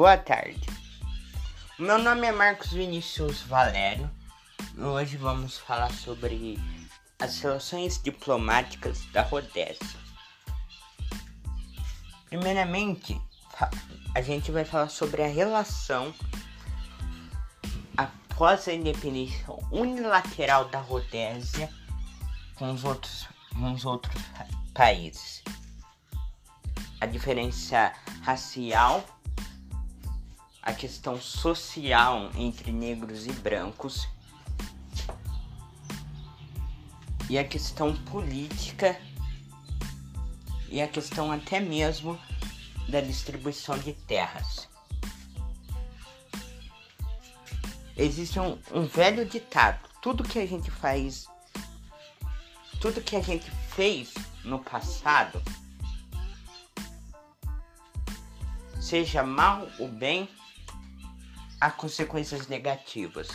Boa tarde. Meu nome é Marcos Vinícius Valério. Hoje vamos falar sobre as relações diplomáticas da Rodésia. Primeiramente, a gente vai falar sobre a relação após a independência unilateral da Rodésia com os outros, com os outros países. A diferença racial, a questão social entre negros e brancos e a questão política e a questão até mesmo da distribuição de terras. Existe um, um velho ditado: tudo que a gente faz, tudo que a gente fez no passado, seja mal ou bem, há consequências negativas.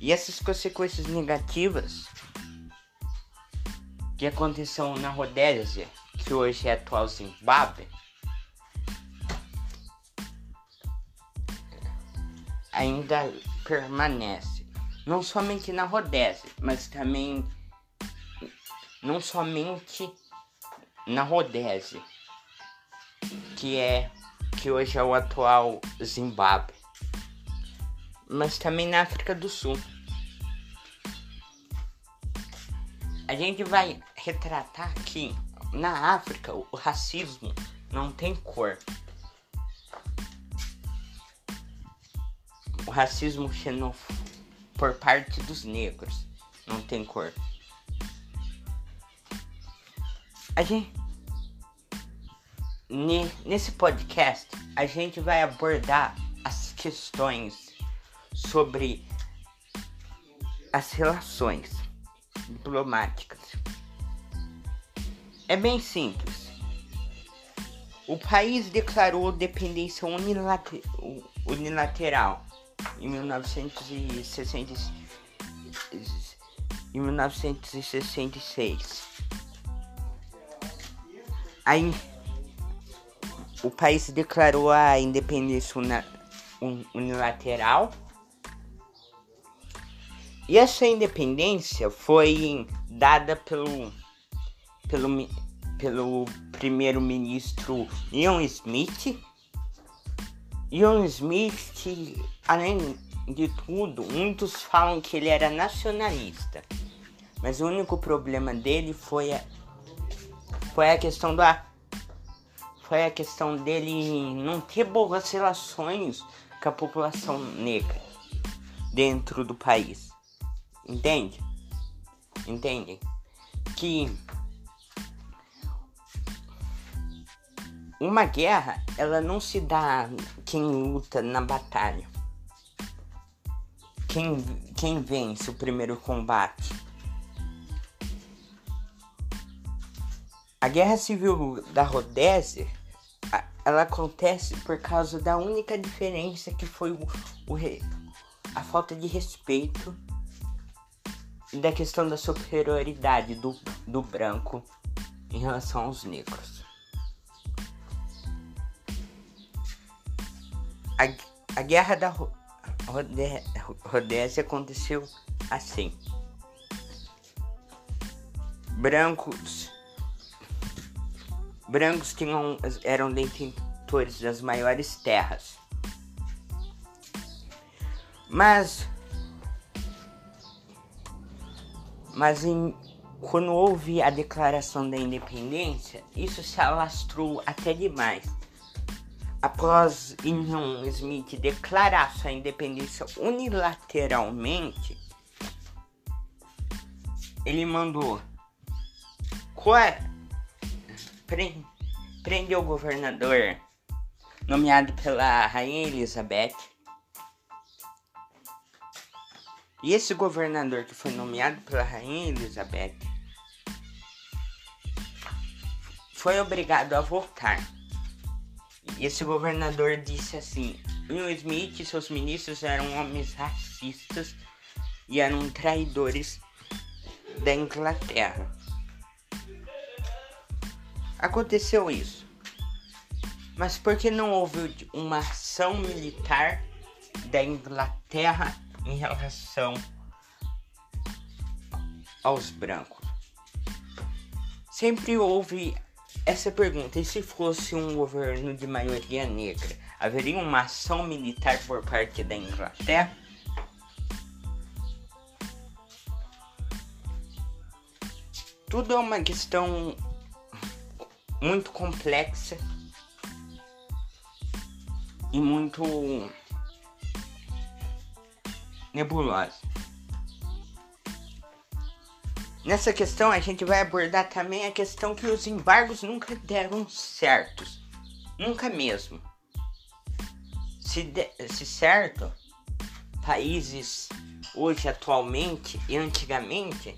E essas consequências negativas que aconteceu na Rodésia, que hoje é atual Zimbábue, ainda permanece. Não somente na Rodésia, mas também não somente na Rodésia, que é que hoje é o atual Zimbábue, mas também na África do Sul. A gente vai retratar aqui na África o racismo não tem cor. O racismo xenofóbico por parte dos negros não tem cor. A gente nesse podcast a gente vai abordar as questões sobre as relações diplomáticas. É bem simples. O país declarou dependência unilater unilateral em 1960, em 1966. Aí, o país declarou a independência unilateral e essa independência foi dada pelo, pelo, pelo primeiro-ministro Ian Smith. Ian Smith, além de tudo, muitos falam que ele era nacionalista. Mas o único problema dele foi a, foi a questão da foi a questão dele não ter boas relações com a população negra dentro do país. Entende? Entende? Que uma guerra, ela não se dá quem luta na batalha. Quem, quem vence o primeiro combate. Guerra civil da Rodésia, ela acontece por causa da única diferença que foi o, o a falta de respeito da questão da superioridade do, do branco em relação aos negros. A, a guerra da Rodésia aconteceu assim. Brancos brancos tinham, eram detentores das maiores terras. Mas Mas em, quando houve a declaração da independência, isso se alastrou até demais. Após Ian Smith declarar sua independência unilateralmente, ele mandou pre, prender o governador nomeado pela Rainha Elizabeth E esse governador que foi nomeado pela Rainha Elizabeth foi obrigado a voltar. E esse governador disse assim: Will Smith e seus ministros eram homens racistas e eram traidores da Inglaterra. Aconteceu isso. Mas por que não houve uma ação militar da Inglaterra em relação aos brancos? Sempre houve essa pergunta: e se fosse um governo de maioria negra, haveria uma ação militar por parte da Inglaterra? Tudo é uma questão muito complexa e muito nebulosa. Nessa questão a gente vai abordar também a questão que os embargos nunca deram certos. Nunca mesmo. Se, de, se certo, países hoje atualmente e antigamente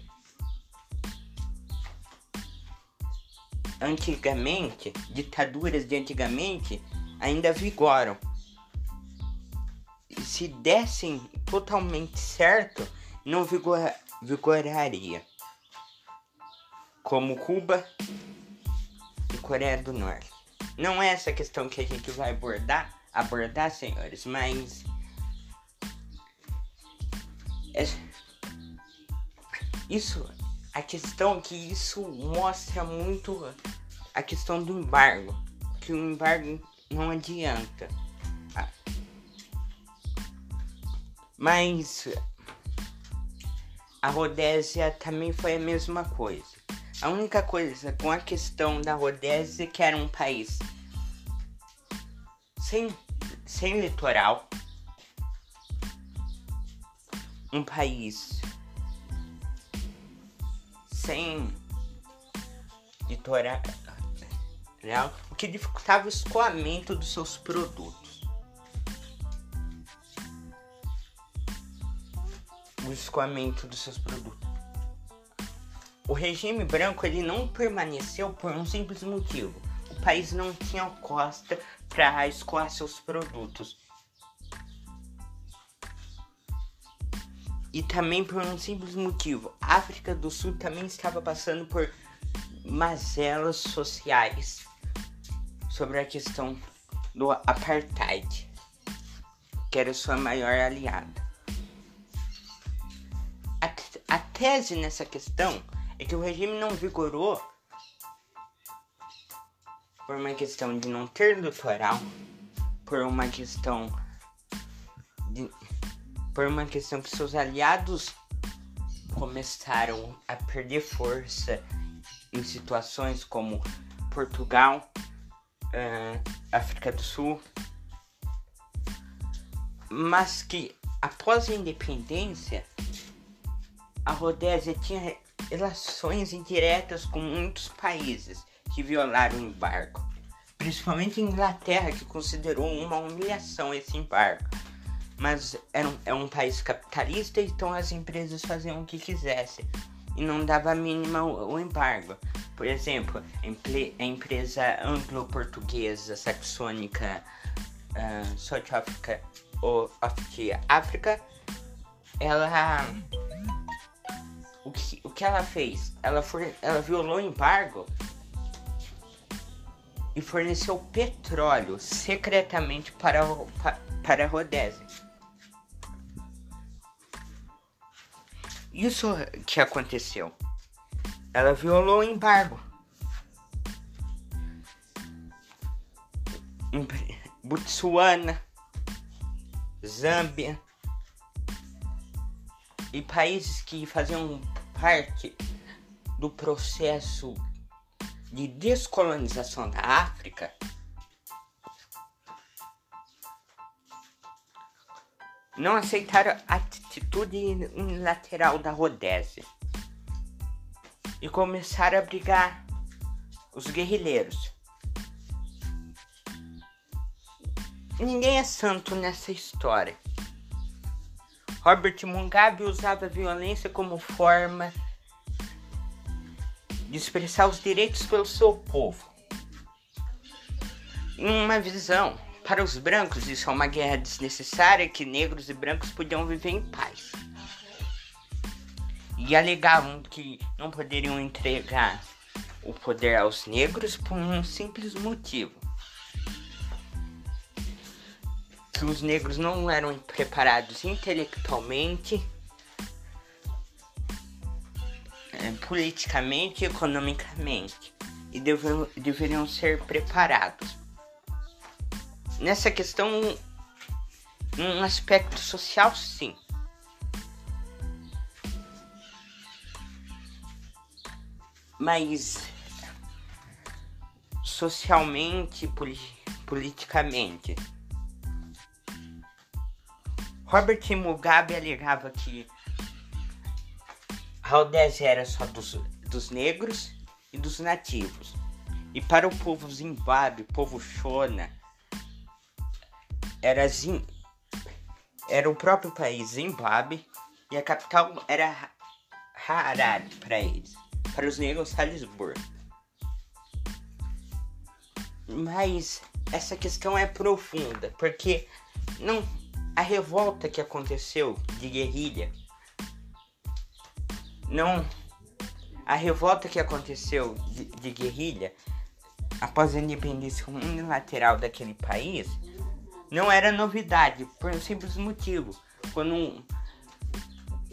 antigamente, ditaduras de antigamente, ainda vigoram. Se dessem totalmente certo, não vigor, vigoraria. Como Cuba e Coreia do Norte. Não é essa questão que a gente vai abordar, abordar, senhores, mas é, isso a questão é que isso mostra muito a questão do embargo, que o embargo não adianta. Mas a Rodésia também foi a mesma coisa. A única coisa com a questão da Rodésia é que era um país sem, sem litoral, um país sem litoral, o que dificultava o escoamento dos seus produtos. O escoamento dos seus produtos. O regime branco ele não permaneceu por um simples motivo. O país não tinha costa para escoar seus produtos. E também por um simples motivo: a África do Sul também estava passando por mazelas sociais sobre a questão do apartheid, que era sua maior aliada. A, a tese nessa questão é que o regime não vigorou por uma questão de não ter litoral, por uma questão de por uma questão que seus aliados começaram a perder força em situações como Portugal, uh, África do Sul, mas que após a independência a Rodésia tinha relações indiretas com muitos países que violaram o embargo, principalmente a Inglaterra que considerou uma humilhação esse embargo. Mas era um, é um país capitalista, então as empresas faziam o que quisessem e não dava a mínima o, embargo. Por exemplo, a, empresa anglo-portuguesa saxônica uh, South Africa of África, ela o que, o que ela fez? Ela, for, ela violou o embargo e forneceu petróleo secretamente para, para a Rodésia. Isso que aconteceu. Ela violou o embargo. Botsuana, Zâmbia e países que faziam parte do processo de descolonização da África não aceitaram a atitude unilateral da Rodésia e começaram a brigar os guerrilheiros. Ninguém é santo nessa história. Robert Mugabe usava a violência como forma de expressar os direitos pelo seu povo. Em uma visão para os brancos, isso é uma guerra desnecessária que negros e brancos podiam viver em paz. E alegavam que não poderiam entregar o poder aos negros por um simples motivo: os negros não eram preparados intelectualmente, é, politicamente e economicamente e deveriam ser preparados. Nessa questão, um aspecto social, sim. Mas socialmente, politicamente. Robert Mugabe alegava que a Rhodésia era só dos, dos negros e dos nativos. E para o povo Zimbábue, povo Shona, era, Zim, era o próprio país Zimbábue e a capital era Harare para eles. Para os negros, Salisbury. Mas essa questão é profunda, porque não a revolta que aconteceu de guerrilha não a revolta que aconteceu de, de guerrilha após a independência unilateral daquele país não era novidade por um simples motivo quando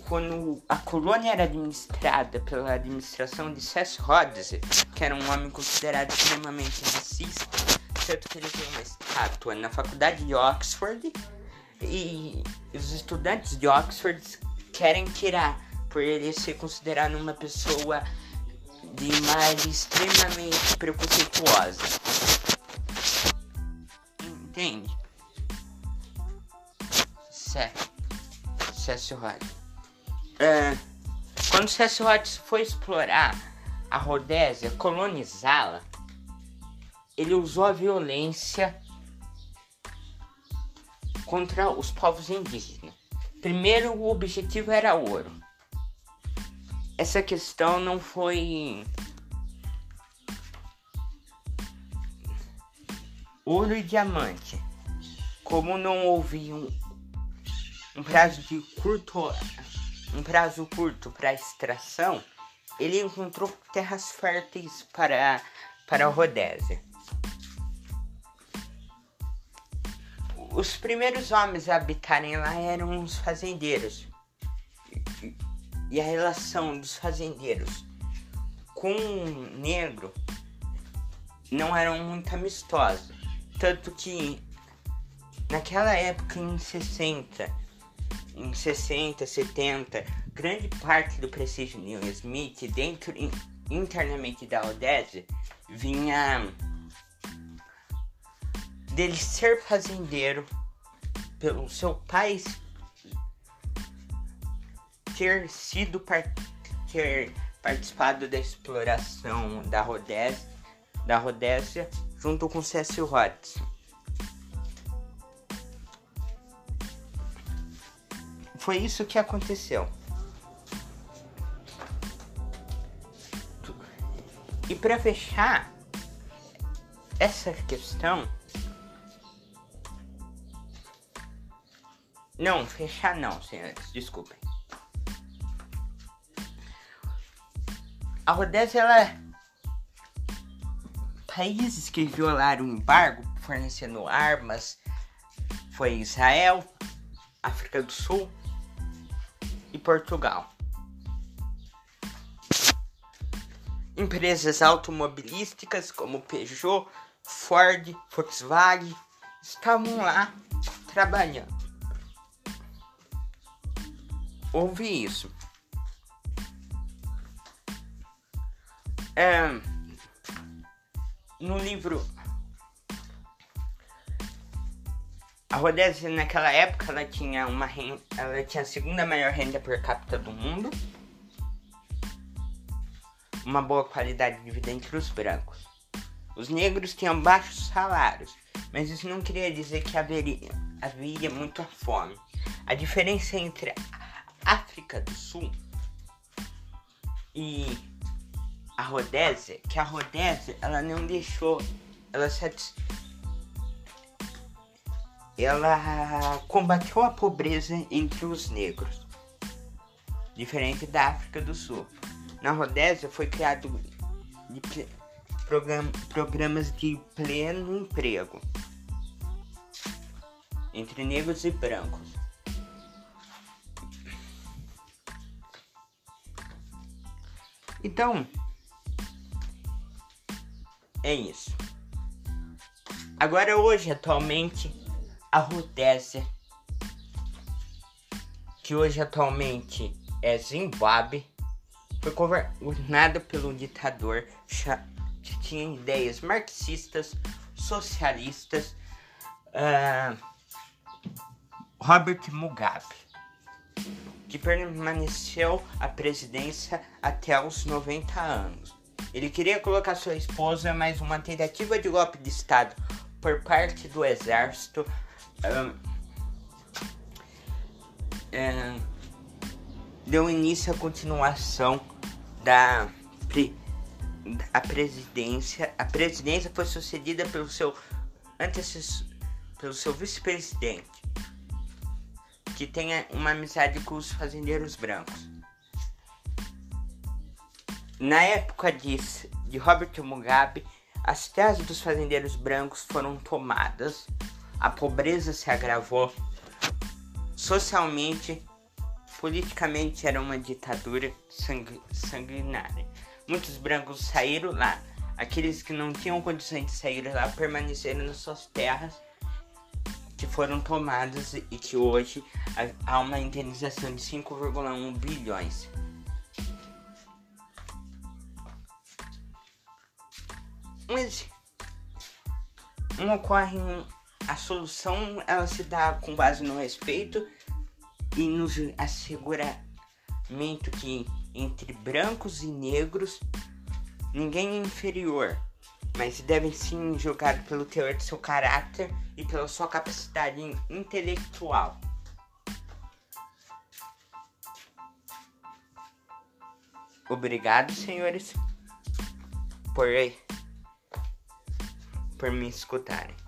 quando a colônia era administrada pela administração de Cecil Rhodes, que era um homem considerado extremamente racista, tanto que ele tem uma estátua na faculdade de Oxford e os estudantes de Oxford querem tirar por ele ser considerado uma pessoa de imagem extremamente preconceituosa. Entende? Certo. Cécio Rhodes. É, quando Cécio Rhodes foi explorar a Rodésia, colonizá-la, ele usou a violência contra os povos indígenas. Primeiro, o objetivo era ouro. Essa questão não foi. Ouro e diamante. Como não houve um, um prazo de curto. Um prazo curto para extração, ele encontrou terras férteis para, para a Rodésia. Os primeiros homens a habitarem lá eram os fazendeiros. E a relação dos fazendeiros com o negro não era muito amistosa. Tanto que naquela época, em 60, em 60, 70, grande parte do prestígio de Neil Smith dentro internamente da Odessa vinha dele ser fazendeiro, pelo seu pai ter sido ter participado da exploração da Rodésia, da Rodésia junto com Cecil Rhodes. Foi isso que aconteceu. E para fechar essa questão, Não, fechar não, senhores, desculpem. A Rodésia, ela. Países que violaram o embargo fornecendo armas foi Israel, África do Sul Portugal. Empresas automobilísticas como Peugeot, Ford, Volkswagen estavam lá trabalhando ouvi isso. É, no livro a Rodésia naquela época ela tinha uma renda, ela tinha a segunda maior renda per capita do mundo, uma boa qualidade de vida entre os brancos. Os negros tinham baixos salários, mas isso não queria dizer que haveria, havia muita fome. A diferença entre África do Sul e a Rodésia, que a Rodésia ela não deixou, ela satis... ela combateu a pobreza entre os negros, diferente da África do Sul. Na Rodésia foi criado de program... programas de pleno emprego. entre negros e brancos. Então, é isso. Agora hoje, atualmente, a Rodésia, que hoje atualmente é Zimbábue, foi governada pelo ditador que tinha ideias marxistas, socialistas, uh, Robert Mugabe, que permaneceu à presidência até os 90 anos. Ele queria colocar sua esposa, mas uma tentativa de golpe de Estado por parte do exército um, deu início à continuação da a presidência. A presidência foi sucedida pelo seu antecessor, pelo seu vice-presidente, que tem uma amizade com os fazendeiros brancos. Na época de, de Robert Mugabe, as terras dos fazendeiros brancos foram tomadas, a pobreza se agravou, socialmente, politicamente era uma ditadura sangu sanguinária. Muitos brancos saíram lá, aqueles que não tinham condições de sair lá permaneceram nas suas terras que foram tomadas e que hoje há uma indenização de 5,1 bilhões. Mas não ocorre a solução ela se dá com base no respeito e no asseguramento que entre brancos e negros ninguém é inferior, mas devem sim julgar pelo teor de seu caráter e pela sua capacidade intelectual. Obrigado, senhores, por por me escutarem.